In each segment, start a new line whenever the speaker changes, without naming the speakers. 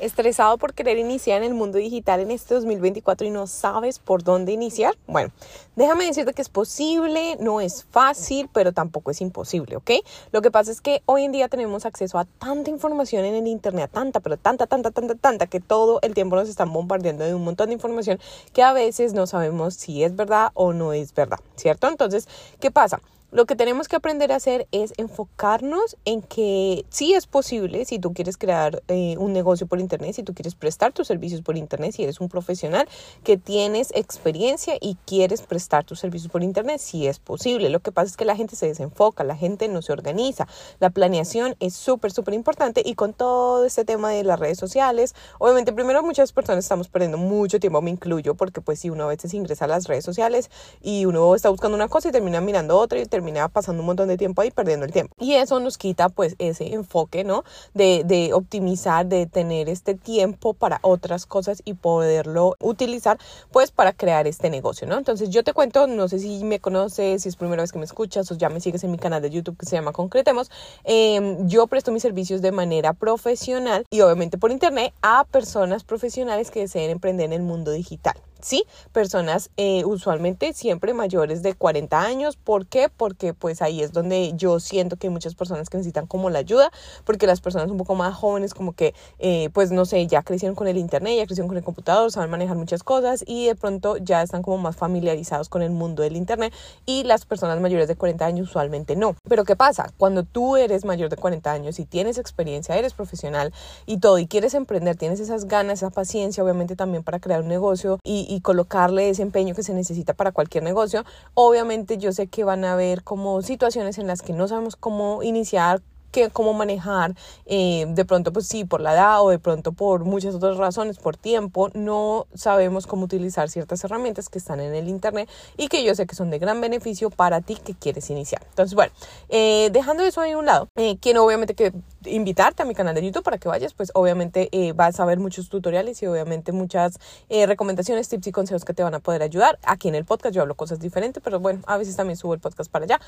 ¿Estresado por querer iniciar en el mundo digital en este 2024 y no sabes por dónde iniciar? Bueno, déjame decirte que es posible, no es fácil, pero tampoco es imposible, ¿ok? Lo que pasa es que hoy en día tenemos acceso a tanta información en el Internet, tanta, pero tanta, tanta, tanta, tanta, que todo el tiempo nos están bombardeando de un montón de información que a veces no sabemos si es verdad o no es verdad, ¿cierto? Entonces, ¿qué pasa? Lo que tenemos que aprender a hacer es enfocarnos en que sí es posible si tú quieres crear eh, un negocio por internet, si tú quieres prestar tus servicios por internet, si eres un profesional que tienes experiencia y quieres prestar tus servicios por internet, sí es posible. Lo que pasa es que la gente se desenfoca, la gente no se organiza. La planeación es súper, súper importante y con todo este tema de las redes sociales, obviamente primero muchas personas estamos perdiendo mucho tiempo, me incluyo, porque pues si uno a veces ingresa a las redes sociales y uno está buscando una cosa y termina mirando otra y termina pasando un montón de tiempo ahí perdiendo el tiempo. Y eso nos quita pues ese enfoque, ¿no? De, de optimizar, de tener este tiempo para otras cosas y poderlo utilizar pues para crear este negocio, ¿no? Entonces yo te cuento, no sé si me conoces, si es primera vez que me escuchas o ya me sigues en mi canal de YouTube que se llama Concretemos, em, yo presto mis servicios de manera profesional y obviamente por internet a personas profesionales que deseen emprender en el mundo digital. ¿Sí? Personas eh, usualmente siempre mayores de 40 años. ¿Por qué? Porque pues ahí es donde yo siento que hay muchas personas que necesitan como la ayuda, porque las personas un poco más jóvenes como que eh, pues no sé, ya crecieron con el internet, ya crecieron con el computador, saben manejar muchas cosas y de pronto ya están como más familiarizados con el mundo del internet y las personas mayores de 40 años usualmente no. Pero ¿qué pasa? Cuando tú eres mayor de 40 años y tienes experiencia, eres profesional y todo y quieres emprender, tienes esas ganas, esa paciencia obviamente también para crear un negocio y, y colocarle ese empeño que se necesita para cualquier negocio. Obviamente yo sé que van a haber como situaciones en las que no sabemos cómo iniciar, que, cómo manejar, eh, de pronto pues sí, por la edad o de pronto por muchas otras razones, por tiempo, no sabemos cómo utilizar ciertas herramientas que están en el Internet y que yo sé que son de gran beneficio para ti que quieres iniciar. Entonces, bueno, eh, dejando eso ahí a un lado, eh, quiero obviamente que invitarte a mi canal de YouTube para que vayas, pues obviamente vas a ver muchos tutoriales y obviamente muchas recomendaciones, tips y consejos que te van a poder ayudar. Aquí en el podcast yo hablo cosas diferentes, pero bueno, a veces también subo el podcast para allá,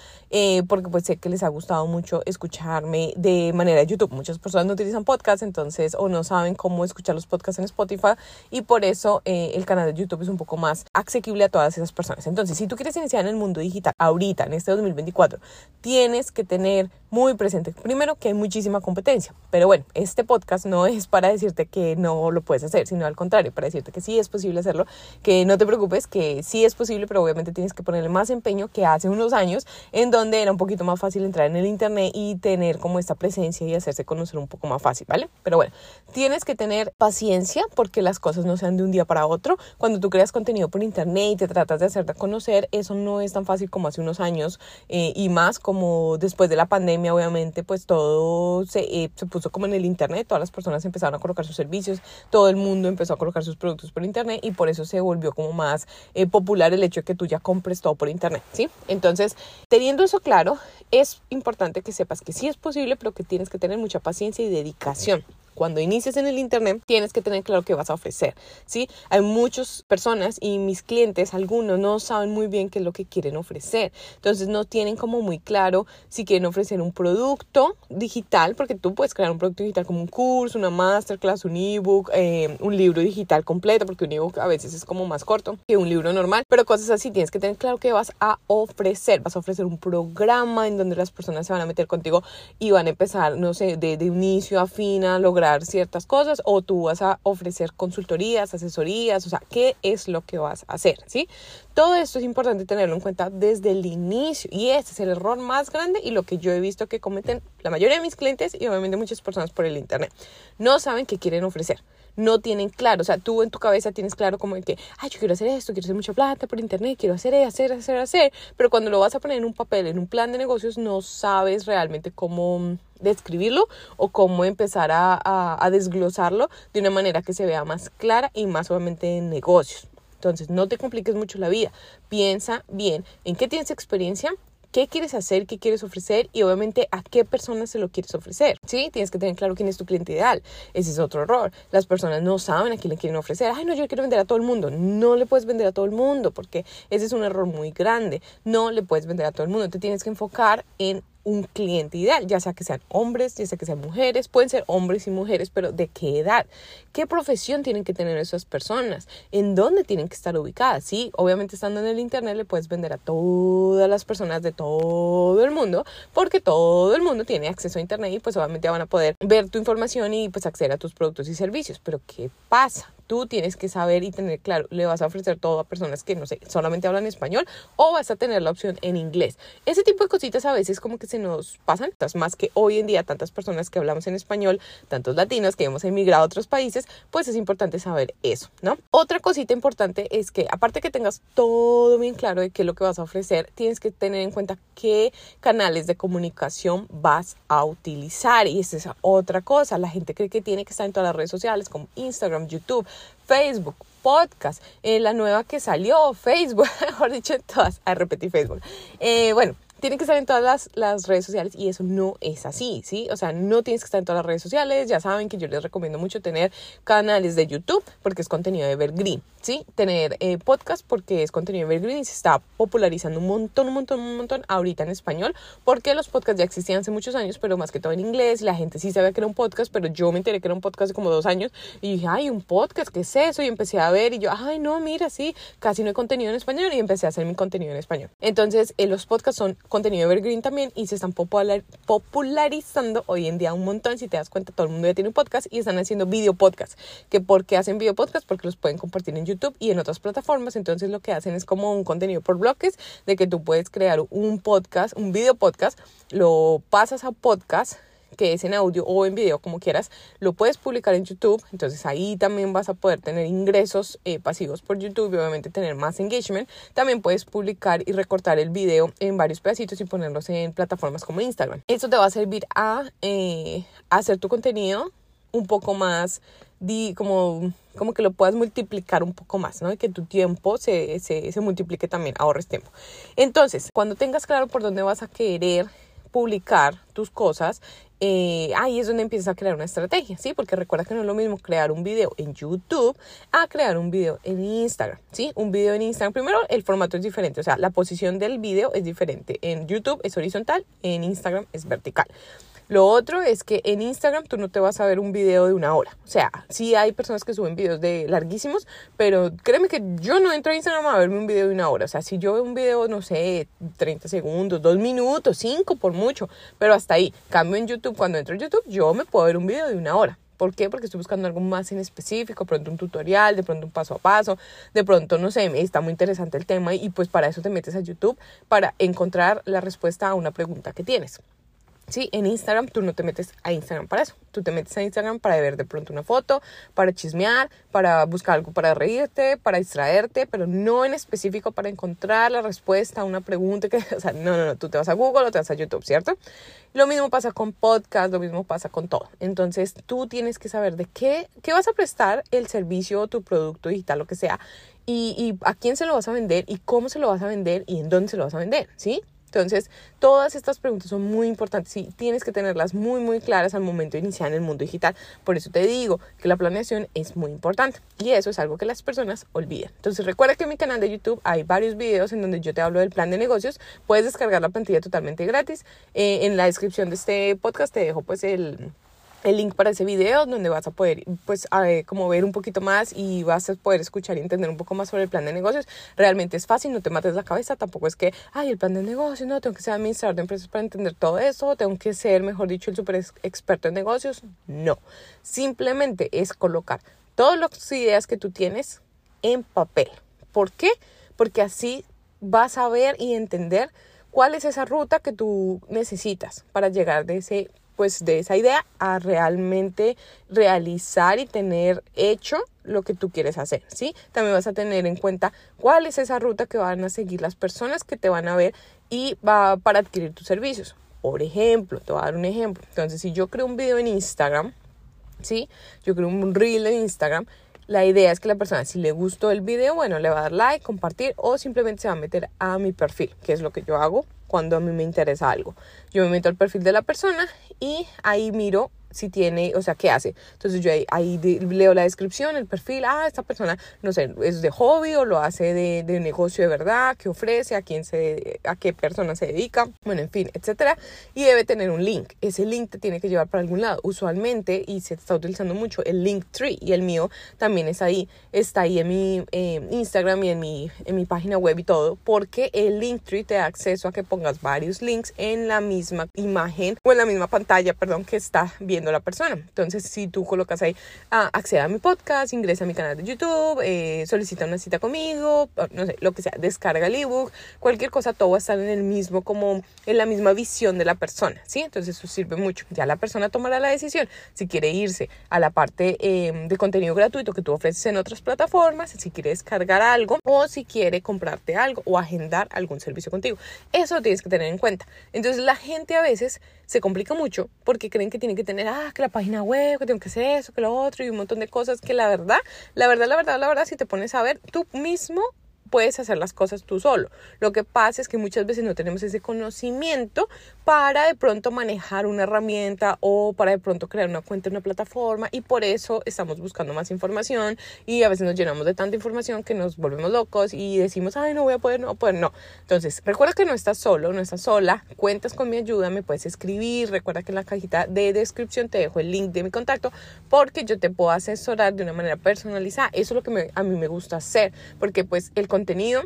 porque pues sé que les ha gustado mucho escucharme de manera de YouTube. Muchas personas no utilizan podcast, entonces, o no saben cómo escuchar los podcasts en Spotify, y por eso eh, el canal de YouTube es un poco más asequible a todas esas personas. Entonces, si tú quieres iniciar en el mundo digital ahorita, en este 2024, tienes que tener muy presente, primero, que hay muchísima competencia. Pero bueno, este podcast no es para decirte que no lo puedes hacer, sino al contrario, para decirte que sí es posible hacerlo, que no te preocupes, que sí es posible, pero obviamente tienes que ponerle más empeño que hace unos años, en donde era un poquito más fácil entrar en el Internet y tener como esta presencia y hacerse conocer un poco más fácil, ¿vale? Pero bueno, tienes que tener paciencia porque las cosas no sean de un día para otro. Cuando tú creas contenido por internet y te tratas de hacerte conocer, eso no es tan fácil como hace unos años eh, y más como después de la pandemia, obviamente, pues todo se, eh, se puso como en el internet, todas las personas empezaron a colocar sus servicios, todo el mundo empezó a colocar sus productos por internet y por eso se volvió como más eh, popular el hecho de que tú ya compres todo por internet, ¿sí? Entonces, teniendo eso claro, es importante que sepas que sí es posible, pero que tienes que tener mucha paciencia y dedicación. Cuando inicies en el Internet, tienes que tener claro qué vas a ofrecer, ¿sí? Hay muchas personas y mis clientes, algunos, no saben muy bien qué es lo que quieren ofrecer. Entonces, no tienen como muy claro si quieren ofrecer un producto digital, porque tú puedes crear un producto digital como un curso, una masterclass, un ebook, eh, un libro digital completo, porque un ebook a veces es como más corto que un libro normal, pero cosas así, tienes que tener claro qué vas a ofrecer. Vas a ofrecer un programa en donde las personas se van a meter contigo y van a empezar, no sé, de, de inicio a fin a ciertas cosas o tú vas a ofrecer consultorías, asesorías, o sea, ¿qué es lo que vas a hacer? ¿Sí? Todo esto es importante tenerlo en cuenta desde el inicio y este es el error más grande y lo que yo he visto que cometen la mayoría de mis clientes y obviamente muchas personas por el internet. No saben qué quieren ofrecer no tienen claro, o sea, tú en tu cabeza tienes claro como que, ay, yo quiero hacer esto, quiero hacer mucha plata por internet, quiero hacer, hacer, hacer, hacer, pero cuando lo vas a poner en un papel, en un plan de negocios, no sabes realmente cómo describirlo o cómo empezar a, desglosarlo de una manera que se vea más clara y más obviamente en negocios. Entonces, no te compliques mucho la vida. Piensa bien en qué tienes experiencia, qué quieres hacer, qué quieres ofrecer y obviamente a qué personas se lo quieres ofrecer. Sí, tienes que tener claro quién es tu cliente ideal. Ese es otro error. Las personas no saben a quién le quieren ofrecer. Ay, no, yo quiero vender a todo el mundo. No le puedes vender a todo el mundo porque ese es un error muy grande. No le puedes vender a todo el mundo. Te tienes que enfocar en un cliente ideal, ya sea que sean hombres, ya sea que sean mujeres, pueden ser hombres y mujeres, pero ¿de qué edad? ¿Qué profesión tienen que tener esas personas? ¿En dónde tienen que estar ubicadas? Sí, obviamente estando en el Internet le puedes vender a todas las personas de todo el mundo, porque todo el mundo tiene acceso a Internet y pues obviamente van a poder ver tu información y pues acceder a tus productos y servicios. Pero ¿qué pasa? Tú tienes que saber y tener claro, le vas a ofrecer todo a personas que no sé, solamente hablan español o vas a tener la opción en inglés. Ese tipo de cositas a veces como que se nos pasan, más que hoy en día tantas personas que hablamos en español, tantos latinos que hemos emigrado a otros países, pues es importante saber eso, ¿no? Otra cosita importante es que aparte que tengas todo bien claro de qué es lo que vas a ofrecer, tienes que tener en cuenta qué canales de comunicación vas a utilizar y esa es otra cosa, la gente cree que tiene que estar en todas las redes sociales como Instagram, YouTube, Facebook, podcast, eh, la nueva que salió, Facebook, mejor dicho, todas, a repetir Facebook. Eh, bueno, tiene que estar en todas las, redes sociales y eso no es así, ¿sí? O sea, no tienes que estar en todas las redes sociales. Ya saben que yo les recomiendo mucho tener canales de YouTube porque es contenido de evergreen, ¿sí? Tener eh, podcast porque es contenido de evergreen y se está popularizando un montón, un montón, un montón ahorita en español porque los podcasts ya existían hace muchos años, pero más que todo en inglés la gente sí sabía que era un podcast, pero yo me enteré que era un podcast hace como dos años y dije, ay, un podcast, ¿qué es eso? Y empecé a ver y yo, ay, no, mira, sí, casi no hay contenido en español y empecé a hacer mi contenido en español. Entonces, eh, los podcasts son contenido evergreen también y se están popularizando hoy en día un montón. Si te das cuenta, todo el mundo ya tiene un podcast y están haciendo video podcast. ¿Que ¿Por qué hacen video podcast? Porque los pueden compartir en YouTube y en otras plataformas. Entonces lo que hacen es como un contenido por bloques de que tú puedes crear un podcast, un video podcast, lo pasas a podcast que es en audio o en video, como quieras, lo puedes publicar en YouTube. Entonces ahí también vas a poder tener ingresos eh, pasivos por YouTube y obviamente tener más engagement. También puedes publicar y recortar el video en varios pedacitos y ponerlos en plataformas como Instagram. Esto te va a servir a, eh, hacer tu contenido un poco más di, como, como que lo puedas multiplicar un poco más, ¿no? Y que tu tiempo se, se, se multiplique también, ahorres tiempo. Entonces, cuando tengas claro por dónde vas a querer publicar tus cosas, eh, ahí es donde empiezas a crear una estrategia, ¿sí? Porque recuerda que no es lo mismo crear un video en YouTube a crear un video en Instagram, ¿sí? Un video en Instagram, primero el formato es diferente, o sea, la posición del video es diferente. En YouTube es horizontal, en Instagram es vertical. Lo otro es que en Instagram tú no te vas a ver un video de una hora. O sea, sí hay personas que suben videos de larguísimos, pero créeme que yo no entro a Instagram a verme un video de una hora. O sea, si yo veo un video, no sé, 30 segundos, 2 minutos, 5 por mucho, pero hasta ahí. Cambio en YouTube, cuando entro a YouTube, yo me puedo ver un video de una hora. ¿Por qué? Porque estoy buscando algo más en específico, de pronto un tutorial, de pronto un paso a paso, de pronto, no sé, está muy interesante el tema y pues para eso te metes a YouTube para encontrar la respuesta a una pregunta que tienes. Sí, en Instagram tú no te metes a Instagram para eso. Tú te metes a Instagram para ver de pronto una foto, para chismear, para buscar algo para reírte, para distraerte, pero no en específico para encontrar la respuesta a una pregunta que, o sea, no, no, no, tú te vas a Google o te vas a YouTube, ¿cierto? Lo mismo pasa con podcast, lo mismo pasa con todo. Entonces, tú tienes que saber de qué, qué vas a prestar el servicio o tu producto digital, lo que sea, y, y a quién se lo vas a vender y cómo se lo vas a vender y en dónde se lo vas a vender, ¿sí? Entonces, todas estas preguntas son muy importantes y tienes que tenerlas muy, muy claras al momento de iniciar en el mundo digital. Por eso te digo que la planeación es muy importante y eso es algo que las personas olvidan. Entonces, recuerda que en mi canal de YouTube hay varios videos en donde yo te hablo del plan de negocios. Puedes descargar la plantilla totalmente gratis. Eh, en la descripción de este podcast te dejo pues el el link para ese video donde vas a poder pues como ver un poquito más y vas a poder escuchar y entender un poco más sobre el plan de negocios. Realmente es fácil, no te mates la cabeza, tampoco es que, ay, el plan de negocios, no, tengo que ser administrador de empresas para entender todo eso, tengo que ser, mejor dicho, el super experto en negocios. No, simplemente es colocar todas las ideas que tú tienes en papel. ¿Por qué? Porque así vas a ver y entender cuál es esa ruta que tú necesitas para llegar de ese pues de esa idea a realmente realizar y tener hecho lo que tú quieres hacer, ¿sí? También vas a tener en cuenta cuál es esa ruta que van a seguir las personas que te van a ver y va para adquirir tus servicios. Por ejemplo, te voy a dar un ejemplo. Entonces, si yo creo un video en Instagram, ¿sí? Yo creo un reel en Instagram, la idea es que la persona, si le gustó el video, bueno, le va a dar like, compartir o simplemente se va a meter a mi perfil, que es lo que yo hago cuando a mí me interesa algo. Yo me meto al perfil de la persona y ahí miro si tiene, o sea, qué hace. Entonces yo ahí, leo la descripción, el perfil, ah, esta persona, no sé, es de hobby o lo hace de, de negocio de verdad, qué ofrece, a quién se, a qué persona se dedica, bueno, en fin, etcétera. Y debe tener un link. Ese link te tiene que llevar para algún lado. Usualmente, y se está utilizando mucho, el link tree, y el mío también es ahí, está ahí en mi eh, Instagram y en mi, en mi página web y todo, porque el link tree te da acceso a que pongas varios links en la misma imagen o en la misma pantalla, perdón, que está viendo la persona. Entonces, si tú colocas ahí, ah, accede a mi podcast, ingresa a mi canal de YouTube, eh, solicita una cita conmigo, no sé, lo que sea, descarga el ebook, cualquier cosa, todo va a estar en el mismo, como en la misma visión de la persona, ¿sí? Entonces, eso sirve mucho. Ya la persona tomará la decisión si quiere irse a la parte em, de contenido gratuito que tú ofreces en otras plataformas, si quiere descargar algo o si quiere comprarte algo o agendar algún servicio contigo. Eso tienes que tener en cuenta. Entonces, la gente a veces se complica mucho porque creen que tienen que tener, ah, que la página web, que tengo que hacer eso, que lo otro y un montón de cosas que la verdad, la verdad, la verdad, la verdad, si te pones a ver, tú mismo puedes hacer las cosas tú solo. Lo que pasa es que muchas veces no tenemos ese conocimiento para de pronto manejar una herramienta o para de pronto crear una cuenta en una plataforma y por eso estamos buscando más información y a veces nos llenamos de tanta información que nos volvemos locos y decimos, ay, no voy a poder, no voy a poder, no. Entonces, recuerda que no estás solo, no estás sola, cuentas con mi ayuda, me puedes escribir, recuerda que en la cajita de descripción te dejo el link de mi contacto porque yo te puedo asesorar de una manera personalizada. Eso es lo que a mí me gusta hacer porque pues el contenido contenido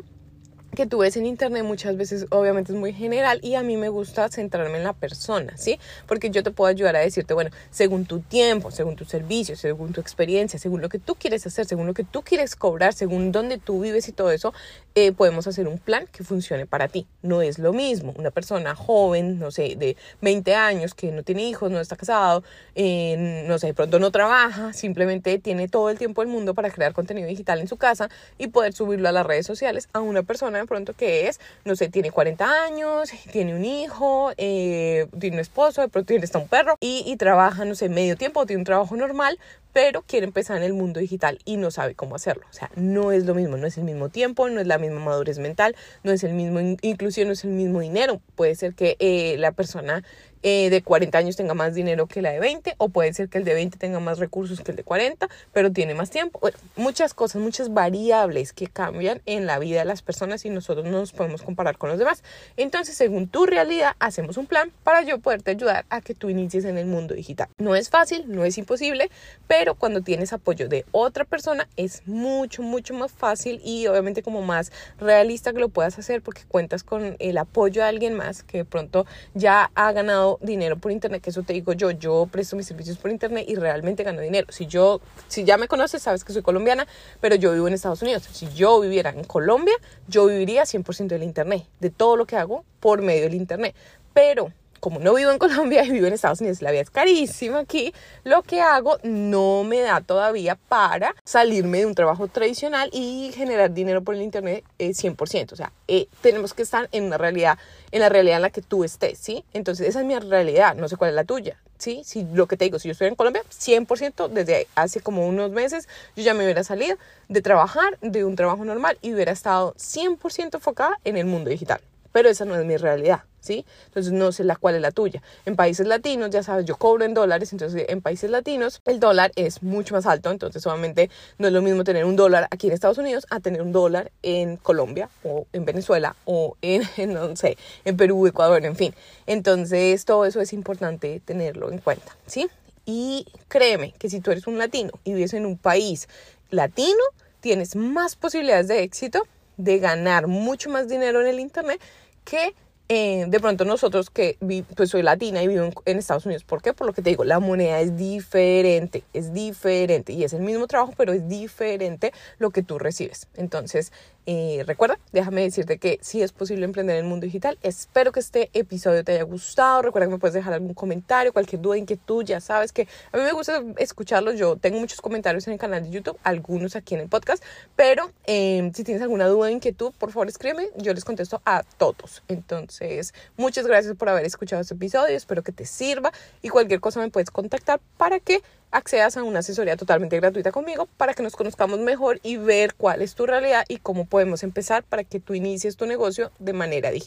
que tú ves en internet muchas veces obviamente es muy general y a mí me gusta centrarme en la persona, ¿sí? Porque yo te puedo ayudar a decirte, bueno, según tu tiempo, según tu servicio, según tu experiencia, según lo que tú quieres hacer, según lo que tú quieres cobrar, según dónde tú vives y todo eso, eh, podemos hacer un plan que funcione para ti. No es lo mismo una persona joven, no sé, de 20 años que no tiene hijos, no está casado, no sé, de pronto no trabaja, simplemente tiene todo el tiempo del mundo para crear contenido digital en su casa y poder subirlo a las redes sociales a una persona pronto que es, no sé, tiene 40 años, tiene un hijo, eh, tiene un esposo, de pronto tiene hasta un perro y trabaja, no sé, medio tiempo, tiene un trabajo normal, pero quiere empezar en el mundo digital y no sabe cómo hacerlo. O sea, no es lo mismo, no es el mismo tiempo, no es la misma madurez mental, no es el mismo inclusión, no es el mismo dinero. Puede ser que eh, la persona eh, de 40 años tenga más dinero que la de 20 o puede ser que el de 20 tenga más recursos que el de 40, pero tiene más tiempo. muchas cosas, muchas variables que cambian en la vida de las personas y nosotros no nos podemos comparar con los demás. Entonces, según tu realidad, hacemos un plan para yo poderte ayudar a que tú inicies en el mundo digital. No es fácil, no es imposible, pero cuando tienes apoyo de otra persona es mucho, mucho más fácil y obviamente como más realista que lo puedas hacer porque cuentas con el apoyo de alguien más que de pronto ya ha ganado dinero por internet, que eso te digo yo, yo presto mis servicios por internet y realmente gano dinero. Si yo, si ya me conoces, sabes que soy colombiana, pero yo vivo en Estados Unidos. Si yo viviera en Colombia, yo viviría 100% del internet, de todo lo que hago por medio del internet. Pero como no vivo en Colombia y vivo en Estados Unidos, la vida es carísima aquí, lo que hago no me da todavía para salirme de un trabajo tradicional y generar dinero por el internet 100%. Eh, o sea, eh, tenemos que estar en una realidad, en la realidad en la que tú estés, ¿sí? Entonces, esa es mi realidad, no sé cuál es la tuya. ¿Sí? Si lo que te digo, si yo estoy en Colombia, 100% desde hace como unos meses, yo ya me hubiera salido de trabajar, de un trabajo normal y hubiera estado 100% enfocada en el mundo digital. Pero esa no es mi realidad. Entonces no sé la cuál es la tuya. En países latinos, ya sabes, yo cobro en dólares, entonces en países latinos el dólar es mucho más alto, entonces obviamente no es lo mismo tener un dólar aquí en Estados Unidos a tener un dólar en Colombia o en Venezuela o en, no sé, en Perú, Ecuador, en fin. Entonces todo eso es importante tenerlo en cuenta, ¿sí? Y créeme que si tú eres un latino y vives en un país latino, tienes más posibilidades de éxito, de ganar mucho más dinero en el Internet que eh, de pronto nosotros que pues soy latina y vivo en, Estados Unidos, ¿por qué? Por lo que te digo, la moneda es diferente, es diferente y es el mismo trabajo, pero es diferente lo que tú recibes. Entonces, eh, recuerda, déjame decirte que sí es posible emprender en el mundo digital. Espero que este episodio te haya gustado. Recuerda que me puedes dejar algún comentario, cualquier duda, inquietud. Ya sabes que a mí me gusta escucharlos. Yo tengo muchos comentarios en el canal de YouTube, algunos aquí en el podcast. Pero em, si tienes alguna duda inquietud, por favor escríbeme. Yo les contesto a todos. Entonces, muchas gracias por haber escuchado este episodio. Espero que te sirva. Y cualquier cosa me puedes contactar para que accedas a una asesoría totalmente gratuita conmigo para que nos conozcamos mejor y ver cuál es tu realidad y cómo podemos empezar para que tú inicies tu negocio de manera digital.